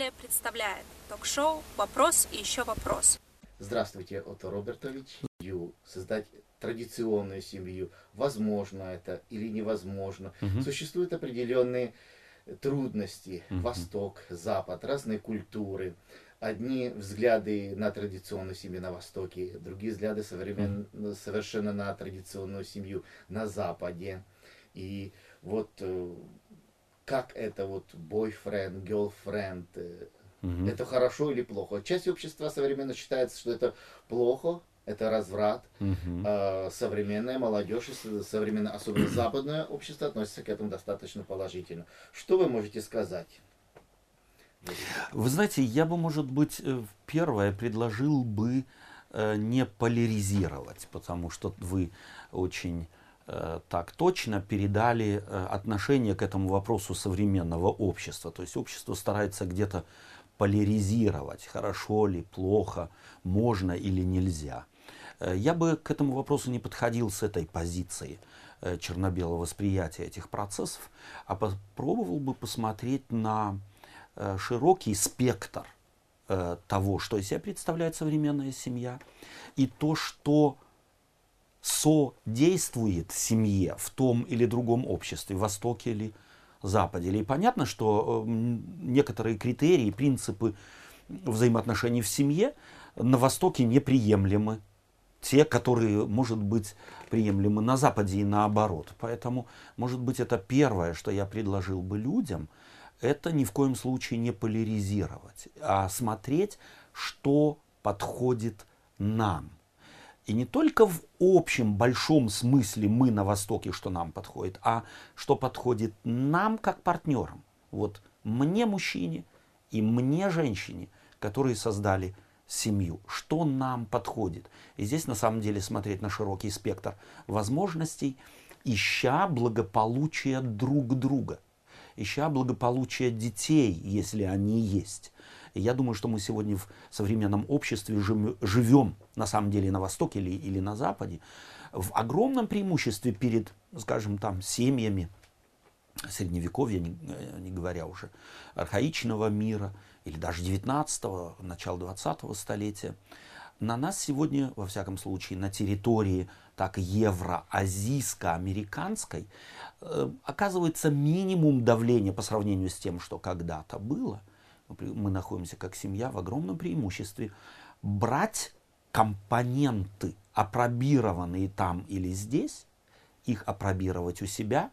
Евангелие представляет ток-шоу «Вопрос и еще вопрос». Здравствуйте, Отто Робертович. Создать традиционную семью, возможно это или невозможно. Мгм. Существуют определенные трудности. Мгм. Восток, Запад, разные культуры. Одни взгляды на традиционную семью на Востоке, другие взгляды современ... совершенно на традиционную семью на Западе. И вот э, как это вот бойфренд, girlfriend, Мгм. это хорошо или плохо? Часть общества современно считается, что это плохо, это разврат. Мгм. А современная молодежь, современное, особенно западное общество относится к этому достаточно положительно. Что вы можете сказать? Вы знаете, я бы, может быть, э, первое предложил бы э, не поляризировать, потому что вы очень так точно передали э, отношение к этому вопросу современного общества. То есть общество старается где-то поляризировать, хорошо ли, плохо, можно или нельзя. Э, Я бы к этому вопросу не подходил с этой позиции э, черно-белого восприятия этих процессов, а попробовал бы посмотреть на э, широкий спектр э, того, что из себя представляет современная семья, и то, что содействует семье в том или другом обществе, Востоке или Западе. И понятно, что э, м, некоторые критерии, принципы взаимоотношений в семье на Востоке неприемлемы. Те, которые, может быть, приемлемы на Западе и наоборот. Поэтому, может быть, это первое, что я предложил бы людям, это ни в коем случае не поляризировать, а смотреть, что подходит нам. И не только в общем большом смысле мы на Востоке, что нам подходит, а что подходит нам как партнерам. Вот мне, мужчине, и мне, женщине, которые создали семью. Что нам подходит? И здесь на самом деле смотреть на широкий спектр возможностей, ища благополучия друг друга, ища благополучия детей, если они есть. И я думаю, что мы сегодня в современном обществе живем, на самом деле, на Востоке или, или на Западе, в огромном преимуществе перед, скажем, там, семьями средневековья, не, э, не говоря уже архаичного мира, или даже 19-го, начала 20-го столетия. На нас сегодня, во всяком случае, на территории так евроазийско-американской, э, оказывается минимум давления по сравнению с тем, что когда-то было. Мы находимся как семья в огромном преимуществе. Брать компоненты, апробированные там или здесь, их апробировать у себя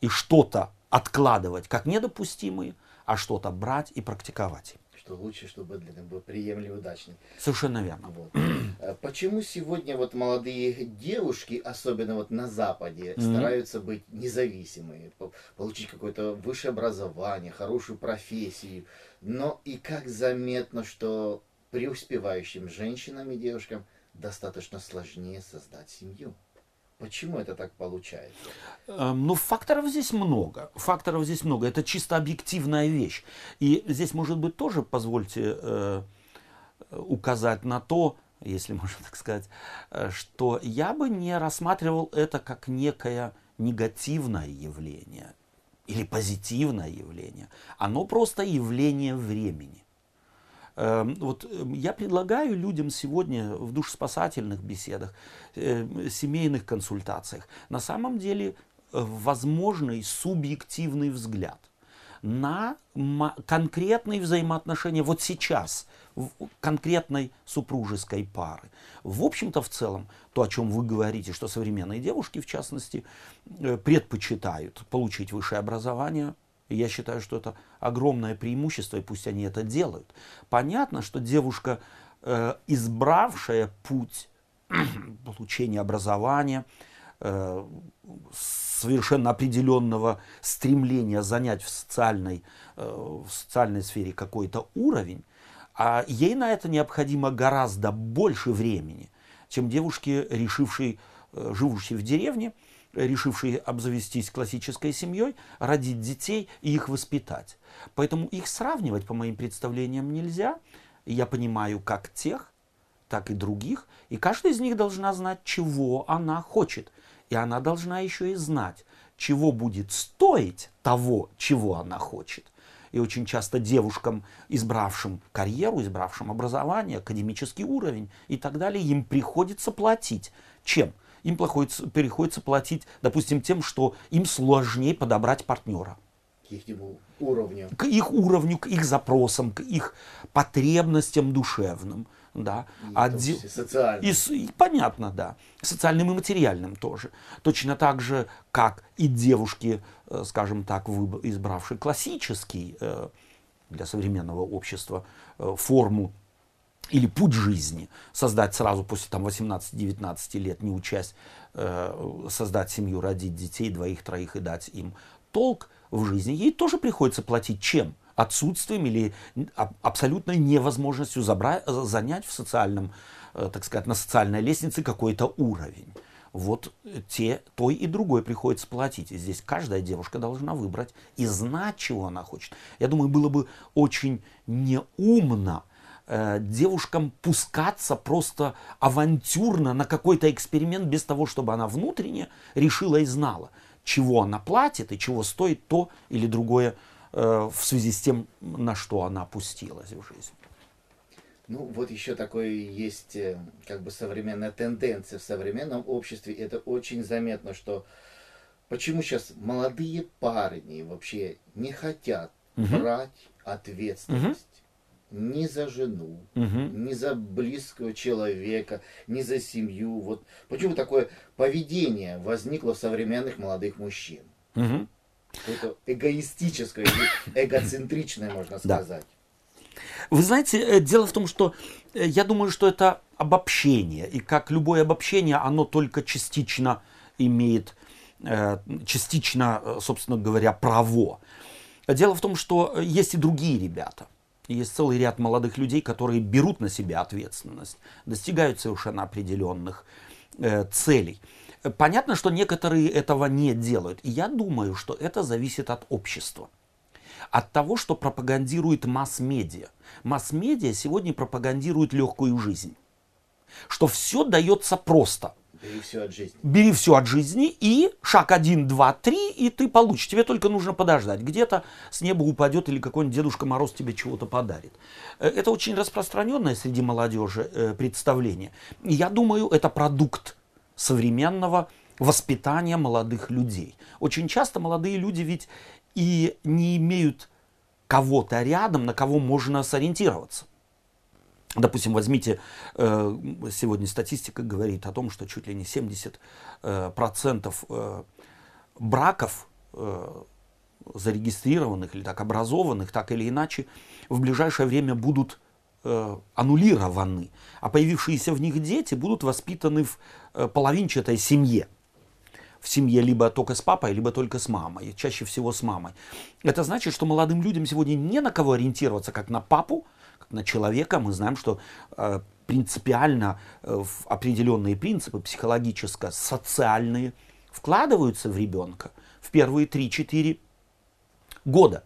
и что-то откладывать как недопустимые, а что-то брать и практиковать. Что лучше, чтобы для них был приемлемый, удачный. Совершенно верно. Вот. Э, Почему сегодня вот молодые девушки, особенно вот на Западе, Мгм. стараются быть независимыми, по- получить какое-то высшее образование, хорошую профессию, но и как заметно, что преуспевающим женщинам и девушкам достаточно сложнее создать семью. Почему это так получается? Эм, Ну, факторов здесь много. Факторов здесь много. Это чисто объективная вещь. И здесь, может быть, тоже позвольте э, указать на то, если можно так сказать, э, что я бы не рассматривал это как некое негативное явление или позитивное явление. Оно просто явление времени. Эм, Вот эм, я предлагаю людям сегодня в душеспасательных беседах, э, семейных консультациях на самом деле э, возможный субъективный взгляд на конкретные взаимоотношения вот сейчас конкретной супружеской пары. В общем-то, в целом, то, о чем вы говорите, что современные девушки, в частности, э, предпочитают получить высшее образование, я считаю, что это огромное преимущество, и пусть они это делают. Понятно, что девушка, э, избравшая путь получения образования, э, совершенно определенного стремления занять в социальной, э, в социальной сфере какой-то уровень, а ей на это необходимо гораздо больше времени, чем девушке, решившей, живущей в деревне, решившие обзавестись классической семьей, родить детей и их воспитать. Поэтому их сравнивать, по моим представлениям, нельзя. Я понимаю как тех, так и других. И каждая из них должна знать, чего она хочет. И она должна еще и знать, чего будет стоить того, чего она хочет. И очень часто девушкам, избравшим карьеру, избравшим образование, академический уровень и так далее, им приходится платить. Чем? Им приходится, приходится платить, допустим, тем, что им сложнее подобрать партнера к их уровню. К их уровню, к их запросам, к их потребностям душевным. Да. И де... социальным. И, и, понятно, да. Социальным и материальным тоже. Точно так же, как и девушки, э, скажем так, избравшие классический э, для современного общества э, форму или путь жизни, создать сразу после там, 18-19 лет, не учась, создать семью, родить детей, двоих, троих и дать им толк в жизни, ей тоже приходится платить чем? Отсутствием или абсолютной невозможностью забрать, занять в социальном, э, так сказать, на социальной лестнице какой-то уровень. Вот те, той и другой приходится платить. И здесь каждая девушка должна выбрать и знать, чего она хочет. Я думаю, было бы очень неумно э, девушкам пускаться просто авантюрно на какой-то эксперимент без того, чтобы она внутренне решила и знала чего она платит и чего стоит то или другое э, в связи с тем, на что она опустилась в жизнь. Ну, вот еще такое есть э, как бы современная тенденция в современном обществе. Это очень заметно, что почему сейчас молодые парни вообще не хотят угу. брать ответственность ни за жену, угу. ни за близкого человека, ни за семью. Вот почему такое поведение возникло в современных молодых мужчин? Угу. Какое-то эгоистическое, эгоцентричное, можно сказать. Вы знаете, э, дело в том, что э, я думаю, что это обобщение. И как любое обобщение, оно только частично имеет, э, частично, собственно говоря, право. Дело в том, что есть и другие ребята. Есть целый ряд молодых людей, которые берут на себя ответственность, достигают совершенно определенных э, целей. Понятно, что некоторые этого не делают. И я думаю, что это зависит от общества. От того, что пропагандирует масс-медиа. Масс-медиа сегодня пропагандирует легкую жизнь. Что все дается просто – Бери все от жизни. Бери все от жизни и шаг один, два, три, и ты получишь. Тебе только нужно подождать. Где-то с неба упадет или какой-нибудь Дедушка Мороз тебе чего-то подарит. Э, это очень распространенное среди молодежи э, представление. Я думаю, это продукт современного воспитания молодых людей. Очень часто молодые люди ведь и не имеют кого-то рядом, на кого можно сориентироваться. Допустим, возьмите, э, сегодня статистика говорит о том, что чуть ли не 70% э, э, браков зарегистрированных или так образованных, так или иначе, в ближайшее время будут аннулированы, а появившиеся в них дети будут воспитаны в половинчатой семье. В семье либо только с папой, либо только с мамой, чаще всего с мамой. Это значит, что молодым людям сегодня не на кого ориентироваться, как на папу, на человека, мы знаем, что э, принципиально э, в определенные принципы психологическо-социальные вкладываются в ребенка в первые 3-4 года.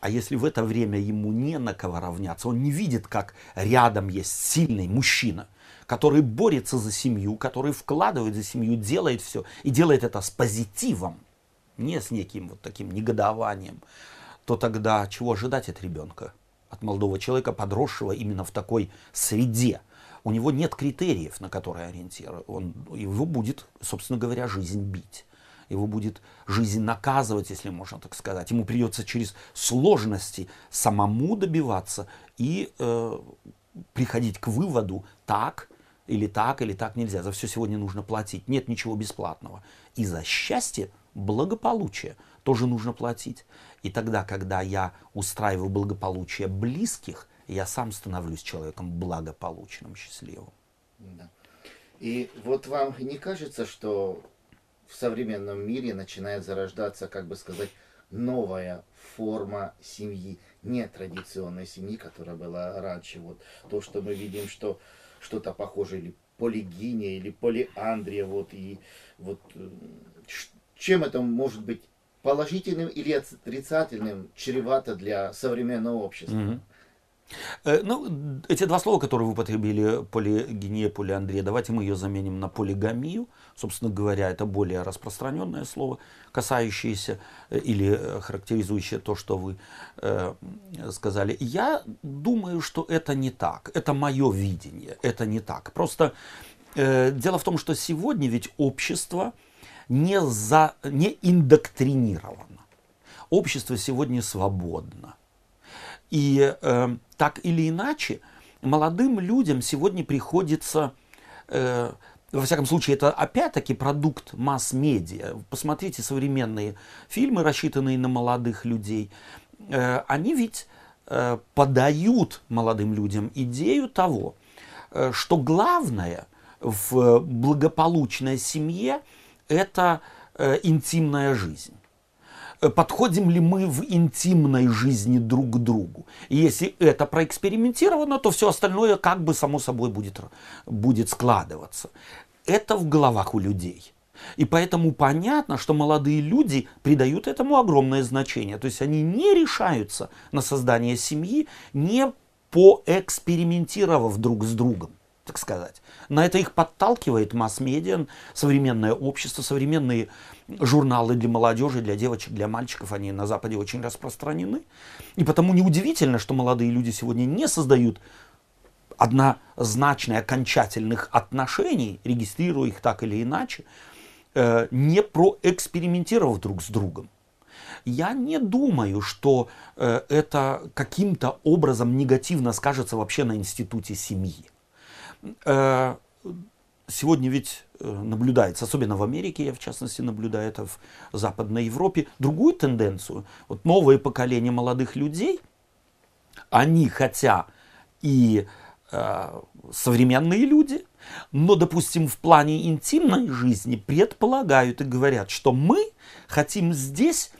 А если в это время ему не на кого равняться, он не видит, как рядом есть сильный мужчина, который борется за семью, который вкладывает за семью, делает все и делает это с позитивом, не с неким вот таким негодованием, то тогда чего ожидать от ребенка? От молодого человека, подросшего именно в такой среде. У него нет критериев, на которые ориентирован. Он, его будет, собственно говоря, жизнь бить. Его будет жизнь наказывать, если можно так сказать. Ему придется через сложности самому добиваться и э, приходить к выводу так или так, или так нельзя. За все сегодня нужно платить. Нет ничего бесплатного. И за счастье, благополучие тоже нужно платить. И тогда, когда я устраиваю благополучие близких, я сам становлюсь человеком благополучным, счастливым. Да. И вот вам не кажется, что в современном мире начинает зарождаться, как бы сказать, новая форма семьи, не традиционной семьи, которая была раньше. Вот то, что мы видим, что что-то похожее или полигиния, или полиандрия, вот и вот э, чем это может быть положительным или отрицательным чревато для современного общества. Угу. Э, ну, эти два слова, которые вы употребили, полигения, полиандрия, давайте мы ее заменим на полигамию. Собственно говоря, это более распространенное слово, касающееся э, или э, характеризующее то, что вы э, сказали. Я думаю, что это не так. Это мое видение. Это не так. Просто э, дело в том, что сегодня ведь общество не, за, не индоктринировано. Общество сегодня свободно и э, так или иначе, молодым людям сегодня приходится, э, во всяком случае, это опять-таки продукт масс-медиа. Посмотрите современные фильмы, рассчитанные на молодых людей. Э, они ведь э, подают молодым людям идею того, э, что главное в благополучной семье это э, интимная жизнь. Э, подходим ли мы в интимной жизни друг к другу. И если это проэкспериментировано, то все остальное как бы само собой будет, будет складываться. Это в головах у людей. И поэтому понятно, что молодые люди придают этому огромное значение. То есть они не решаются на создание семьи, не поэкспериментировав друг с другом так сказать. На это их подталкивает масс-медиа, современное общество, современные журналы для молодежи, для девочек, для мальчиков, они на Западе очень распространены. И потому неудивительно, что молодые люди сегодня не создают однозначных окончательных отношений, регистрируя их так или иначе, э, не проэкспериментировав друг с другом. Я не думаю, что э, это каким-то образом негативно скажется вообще на институте семьи. Э, сегодня ведь э, наблюдается, особенно в Америке, я в частности наблюдаю это в Западной Европе, другую тенденцию. Вот новое поколение молодых людей, они хотя и э, современные люди, но, допустим, в плане интимной жизни предполагают и говорят, что мы хотим здесь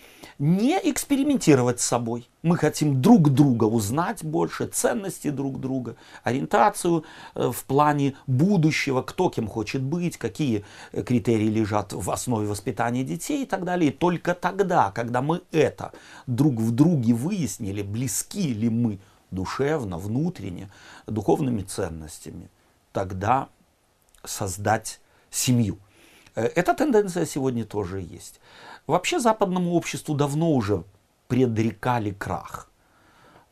не экспериментировать с собой. Мы хотим друг друга узнать больше, ценности друг друга, ориентацию э, в плане будущего, кто кем хочет быть, какие э, критерии лежат в основе воспитания детей и так далее. И только тогда, когда мы это друг в друге выяснили, близки ли мы душевно, внутренне, духовными ценностями, тогда создать семью. Э, эта тенденция сегодня тоже есть. Вообще западному обществу давно уже предрекали крах.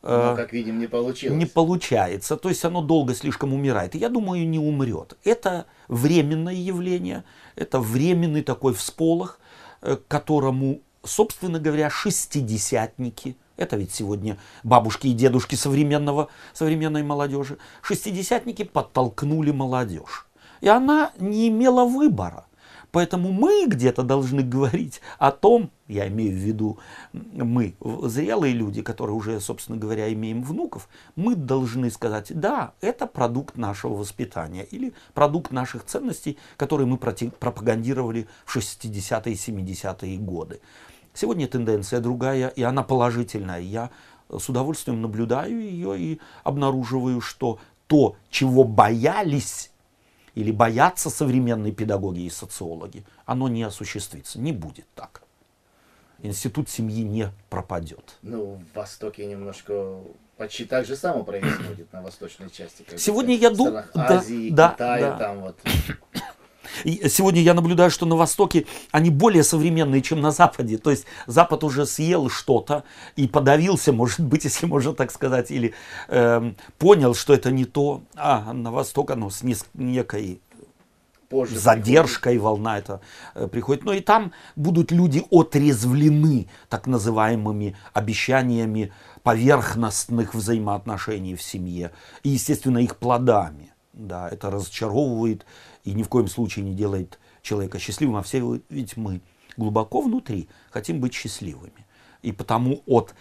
Но, э, как видим, не получилось. Не получается. То есть оно долго слишком умирает. И я думаю, не умрет. Это временное явление, это временный такой всполох, э, которому, собственно говоря, шестидесятники, это ведь сегодня бабушки и дедушки современного, современной молодежи, шестидесятники подтолкнули молодежь. И она не имела выбора. Поэтому мы где-то должны говорить о том, я имею в виду мы, зрелые люди, которые уже, собственно говоря, имеем внуков, мы должны сказать, да, это продукт нашего воспитания или продукт наших ценностей, которые мы пропагандировали в 60-е и 70-е годы. Сегодня тенденция другая, и она положительная. Я с удовольствием наблюдаю ее и обнаруживаю, что то, чего боялись или боятся современные педагоги и социологи, оно не осуществится, не будет так. Институт семьи не пропадет. Ну, в Востоке немножко почти так же само происходит на восточной части. Сегодня я думаю... Азии, да, Китая, да. там вот. Сегодня я наблюдаю, что на Востоке они более современные, чем на Западе. То есть Запад уже съел что-то и подавился, может быть, если можно так сказать, или э, понял, что это не то. А на Восток оно с некой Позже задержкой приходит. волна это э, приходит. Но и там будут люди отрезвлены так называемыми обещаниями поверхностных взаимоотношений в семье и, естественно, их плодами. Да, это разочаровывает и ни в коем случае не делает человека счастливым, а все ведь мы глубоко внутри хотим быть счастливыми. И потому от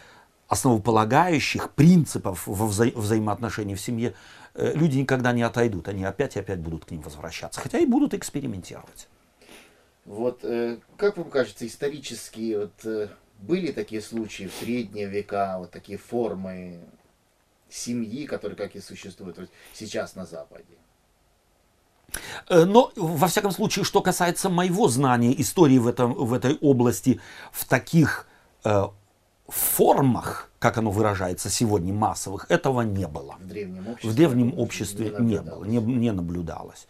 основополагающих принципов во вза взаимоотношений в семье э, люди никогда не отойдут, они опять и опять будут к ним возвращаться, хотя и будут экспериментировать. Вот, э, как вам кажется, исторически вот, э, были такие случаи в средние века, вот такие формы семьи, которые как и существуют вот сейчас на Западе? Э, но, во всяком случае, что касается моего знания истории в, этом, в этой области, в таких э, формах, как оно выражается сегодня, массовых, этого не было. В древнем обществе, В древнем обществе не, было, наблюдалось. не, не наблюдалось.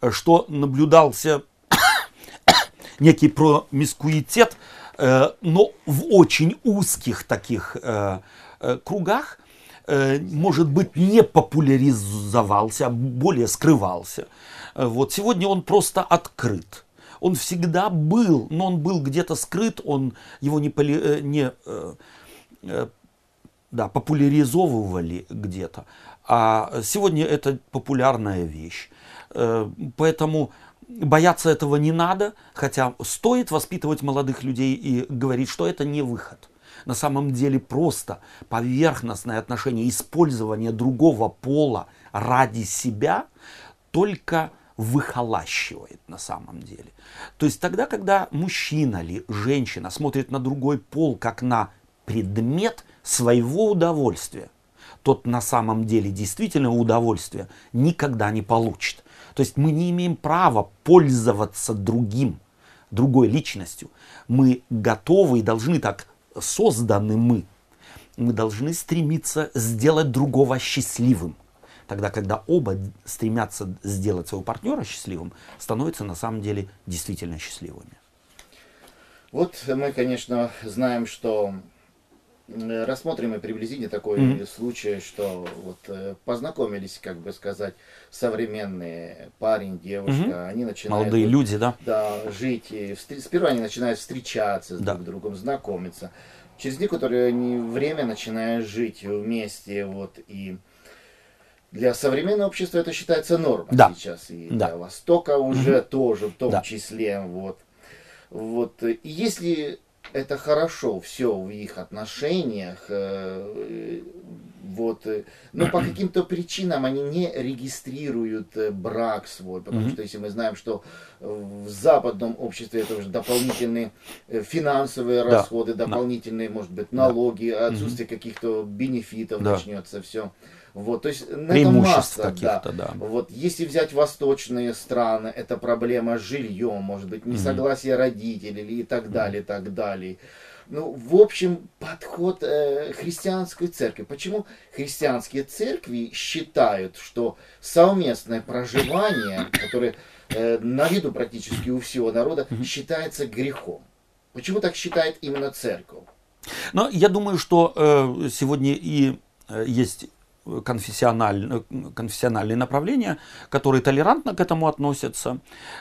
Э, Что наблюдался некий промискуитет, э, но в очень узких таких э, э, кругах, э, может быть, не популяризовался, а более скрывался. Э, Вот сегодня он просто открыт. Он всегда был, но он был где-то скрыт, он его не, поли- э, не э, да, популяризовывали где-то. А сегодня это популярная вещь. Поэтому бояться этого не надо, хотя стоит воспитывать молодых людей и говорить, что это не выход. На самом деле просто поверхностное отношение, использование другого пола ради себя только выхолащивает на самом деле. То есть тогда, когда мужчина или женщина смотрит на другой пол как на предмет своего удовольствия, тот на самом деле действительно удовольствия никогда не получит. То есть мы не имеем права пользоваться другим, другой личностью. Мы готовы и должны так созданы мы. Мы должны стремиться сделать другого счастливым. Тогда, когда оба стремятся сделать своего партнера счастливым, становятся на самом деле действительно счастливыми. Вот мы, конечно, знаем, что э, рассмотрим и приблизительно такой Мгм. случай, что вот э, познакомились, как бы сказать, современные парень, девушка, Мгм. они начинают Молодые вот, люди, да? да, жить. И встр- сперва они начинают встречаться с Да. друг другом, знакомиться. Через некоторое время начинают жить вместе, вот и для современного общества это считается нормой Да. сейчас, и Да. для Востока уже тоже, в том Да. числе, вот. Вот, и если это хорошо все в их отношениях, э, вот, э, но по каким-то причинам они не регистрируют э, брак свой, потому Мгм. что если мы знаем, что в западном обществе это уже дополнительные э, финансовые Да. расходы, дополнительные, может быть, налоги, отсутствие каких-то бенефитов Да. начнется все. Вот, то есть на Преимуществ масса, да. да. Вот, если взять восточные страны, это проблема с жильем, может быть, несогласие родителей и так далее, и так далее. Ну, в общем, подход э, христианской церкви. Почему христианские церкви считают, что совместное проживание, которое э, на виду практически у всего народа, считается грехом? Почему так считает именно церковь? Но я думаю, что э, сегодня и э, есть конфессиональ- конфессиональные направления, которые толерантно к этому относятся.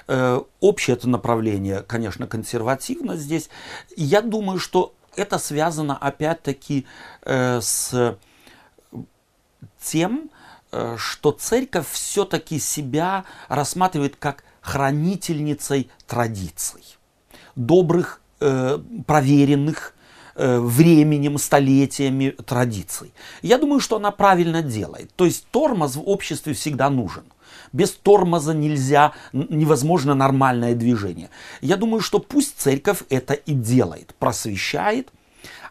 Э, общее это направление, конечно, консервативно здесь. Я думаю, что это связано опять-таки э, с тем, э, что церковь все-таки себя рассматривает как хранительницей традиций, добрых, проверенных временем, столетиями традиций. Я думаю, что она правильно делает. То есть тормоз в обществе всегда нужен. Без тормоза нельзя, невозможно нормальное движение. Я думаю, что пусть церковь это и делает, просвещает,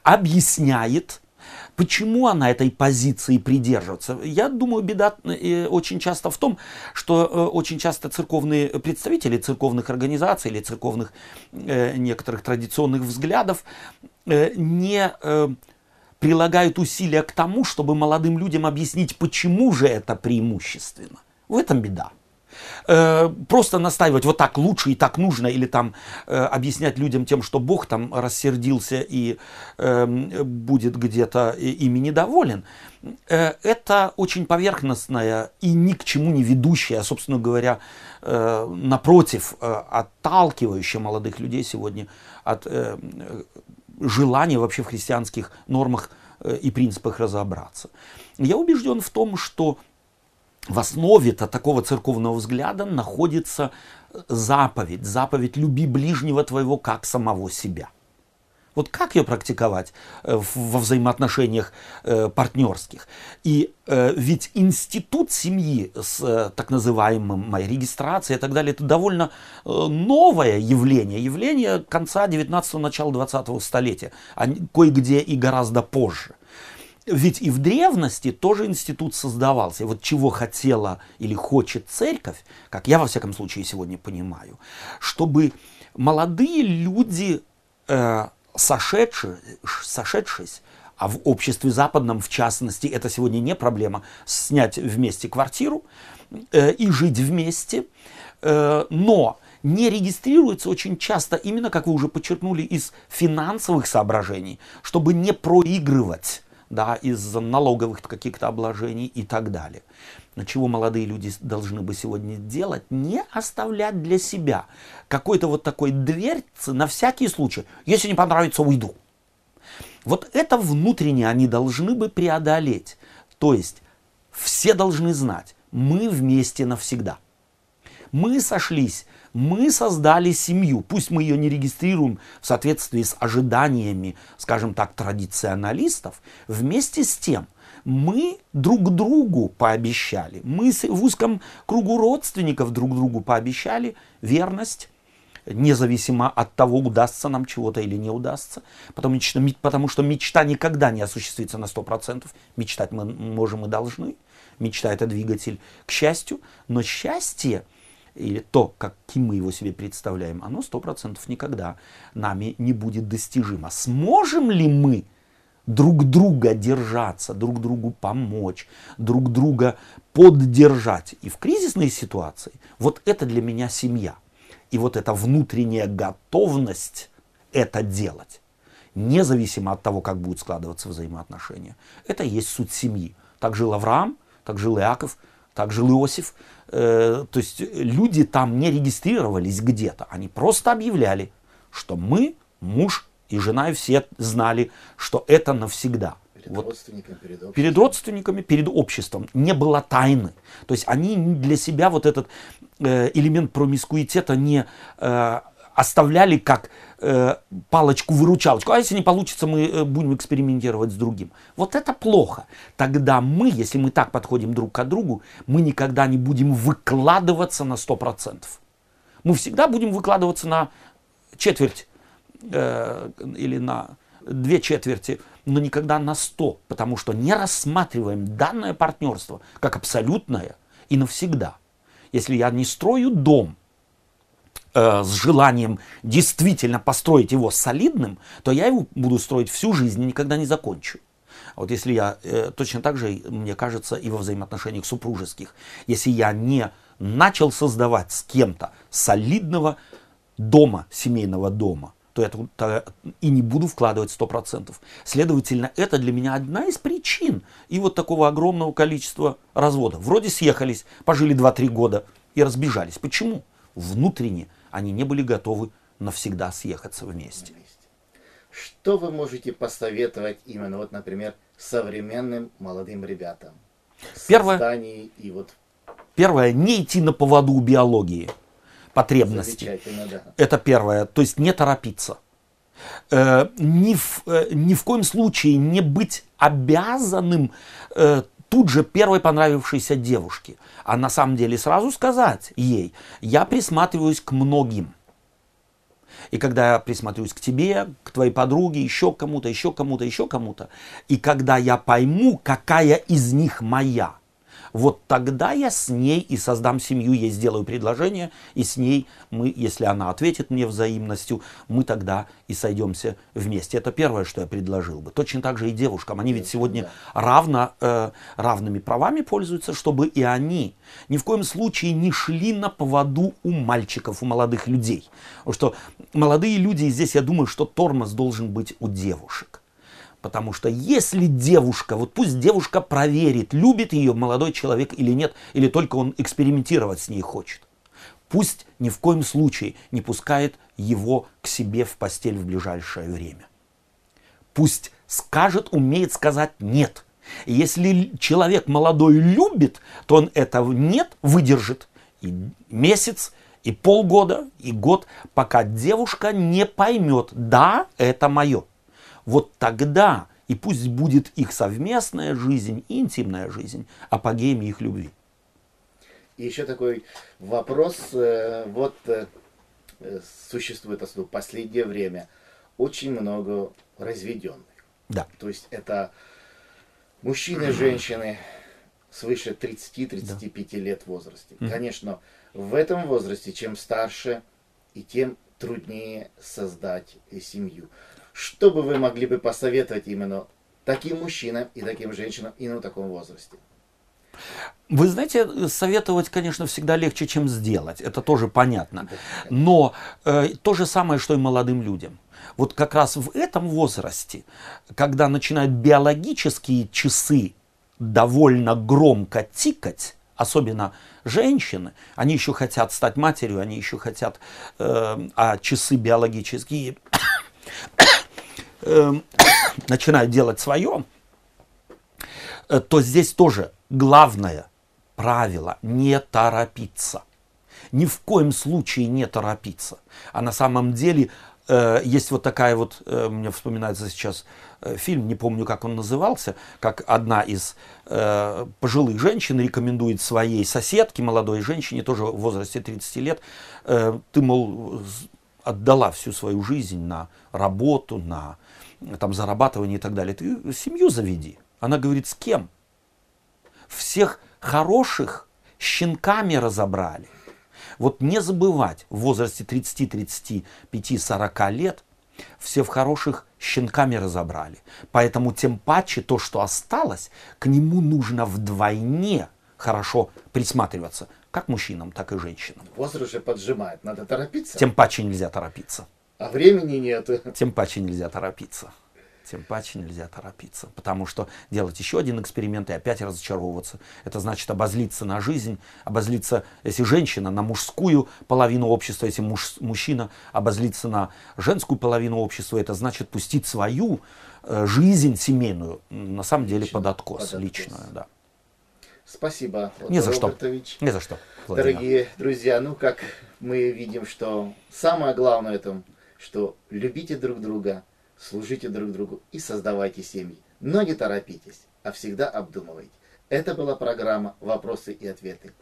объясняет, Почему она этой позиции придерживается? Я думаю, беда э, очень часто в том, что э, очень часто церковные представители церковных организаций или церковных э, некоторых традиционных взглядов не прилагают усилия к тому, чтобы молодым людям объяснить, почему же это преимущественно. В этом беда. Э, Просто настаивать вот так лучше и так нужно, или там э, объяснять людям тем, что Бог там рассердился и э, будет где-то ими недоволен, э, это очень поверхностная и ни к чему не ведущая, собственно говоря, э, напротив, э, отталкивающая молодых людей сегодня от э, желания вообще в христианских нормах э, и принципах разобраться. Я убежден в том, что в основе-то такого церковного взгляда находится заповедь, заповедь «люби ближнего твоего, как самого себя». Вот как ее практиковать э, во взаимоотношениях э, партнерских? И э, ведь институт семьи с э, так называемой регистрацией и так далее, это довольно э, новое явление, явление конца 19-го, начала 20-го столетия, а кое-где и гораздо позже. Ведь и в древности тоже институт создавался. И вот чего хотела или хочет церковь, как я во всяком случае сегодня понимаю, чтобы молодые люди э, сошедшись, сошедшись, а в обществе западном, в частности, это сегодня не проблема, снять вместе квартиру э, и жить вместе, э, но не регистрируется очень часто, именно как вы уже подчеркнули, из финансовых соображений, чтобы не проигрывать да, из-за налоговых каких-то обложений и так далее. Но чего молодые люди должны бы сегодня делать? Не оставлять для себя какой-то вот такой дверцы на всякий случай. Если не понравится, уйду. Вот это внутренне они должны бы преодолеть. То есть все должны знать, мы вместе навсегда. Мы сошлись мы создали семью, пусть мы ее не регистрируем в соответствии с ожиданиями, скажем так, традиционалистов, вместе с тем мы друг другу пообещали, мы в узком кругу родственников друг другу пообещали верность, независимо от того, удастся нам чего-то или не удастся. Потому что, потому что мечта никогда не осуществится на 100%. Мечтать мы можем и должны. Мечта – это двигатель к счастью. Но счастье – или то, каким мы его себе представляем, оно сто процентов никогда нами не будет достижимо. Сможем ли мы друг друга держаться, друг другу помочь, друг друга поддержать и в кризисной ситуации, вот это для меня семья. И вот эта внутренняя готовность это делать, независимо от того, как будут складываться взаимоотношения, это и есть суть семьи. Так жил Авраам, так жил Иаков, так жил Иосиф. Э, то есть люди там не регистрировались где-то, они просто объявляли, что мы, муж и жена, и все знали, что это навсегда. Перед вот, родственниками, перед обществом. Перед родственниками, перед обществом. Не было тайны. То есть они для себя вот этот э, элемент промискуитета не э, оставляли как э, палочку-выручалочку. А если не получится, мы э, будем экспериментировать с другим. Вот это плохо. Тогда мы, если мы так подходим друг к другу, мы никогда не будем выкладываться на 100%. Мы всегда будем выкладываться на четверть э, или на две четверти, но никогда на 100, потому что не рассматриваем данное партнерство как абсолютное и навсегда. Если я не строю дом, э, с желанием действительно построить его солидным, то я его буду строить всю жизнь и никогда не закончу. Вот если я, э, точно так же, мне кажется, и во взаимоотношениях супружеских, если я не начал создавать с кем-то солидного дома, семейного дома, то я то и не буду вкладывать 100%. Следовательно, это для меня одна из причин и вот такого огромного количества разводов. Вроде съехались, пожили 2-3 года и разбежались. Почему? Внутренне они не были готовы навсегда съехаться вместе. Что вы можете посоветовать именно, вот, например, современным молодым ребятам? Первое, и вот... первое, не идти на поводу у биологии потребности. Да. Это первое, то есть не торопиться. Э, ни, в, э, ни в коем случае не быть обязанным э, тут же первой понравившейся девушке, а на самом деле сразу сказать ей, я присматриваюсь к многим. И когда я присмотрюсь к тебе, к твоей подруге, еще кому-то, еще кому-то, еще кому-то, и когда я пойму, какая из них моя, вот тогда я с ней и создам семью, ей сделаю предложение, и с ней мы, если она ответит мне взаимностью, мы тогда и сойдемся вместе. Это первое, что я предложил бы. Точно так же и девушкам. Они ведь сегодня равно, э, равными правами пользуются, чтобы и они ни в коем случае не шли на поводу у мальчиков, у молодых людей. Потому что молодые люди, здесь я думаю, что тормоз должен быть у девушек. Потому что если девушка, вот пусть девушка проверит, любит ее молодой человек или нет, или только он экспериментировать с ней хочет. Пусть ни в коем случае не пускает его к себе в постель в ближайшее время. Пусть скажет, умеет сказать «нет». Если человек молодой любит, то он этого «нет» выдержит и месяц, и полгода, и год, пока девушка не поймет «да, это мое» вот тогда и пусть будет их совместная жизнь, интимная жизнь, апогеем их любви. И еще такой вопрос, э, вот э, существует в последнее время очень много разведенных. Да. То есть это мужчины, женщины свыше 30-35 да. лет возрасте. Mm. Конечно, в этом возрасте, чем старше, и тем труднее создать семью. Что бы вы могли бы посоветовать именно таким мужчинам и таким женщинам именно в таком возрасте? Вы знаете, советовать, конечно, всегда легче, чем сделать. Это тоже понятно. Но э, то же самое, что и молодым людям. Вот как раз в этом возрасте, когда начинают биологические часы довольно громко тикать, особенно женщины, они еще хотят стать матерью, они еще хотят, э, а часы биологические э, начинают делать свое, э, то здесь тоже главное правило не торопиться. Ни в коем случае не торопиться. А на самом деле э, есть вот такая вот, э, мне вспоминается сейчас э, фильм, не помню, как он назывался, как одна из э, пожилых женщин рекомендует своей соседке, молодой женщине, тоже в возрасте 30 лет, э, ты, мол, отдала всю свою жизнь на работу, на там, зарабатывание и так далее. Ты семью заведи. Она говорит, с кем? Всех хороших щенками разобрали. Вот не забывать, в возрасте 30, 35, 40 лет все в хороших щенками разобрали. Поэтому тем паче то, что осталось, к нему нужно вдвойне хорошо присматриваться. Как мужчинам, так и женщинам. Возраст уже поджимает, надо торопиться. Тем паче нельзя торопиться. А времени нет. Тем паче нельзя торопиться. Тем паче нельзя торопиться. Потому что делать еще один эксперимент и опять разочаровываться. Это значит обозлиться на жизнь, обозлиться, если женщина, на мужскую половину общества, если муж, мужчина обозлиться на женскую половину общества, это значит пустить свою э, жизнь семейную, на самом деле под откос, под откос. личную. Да. Спасибо, Не за что. Робертович. Не за что. Владимир. Дорогие друзья, ну как мы видим, что самое главное в этом, что любите друг друга, служите друг другу и создавайте семьи. Но не торопитесь, а всегда обдумывайте. Это была программа «Вопросы и ответы».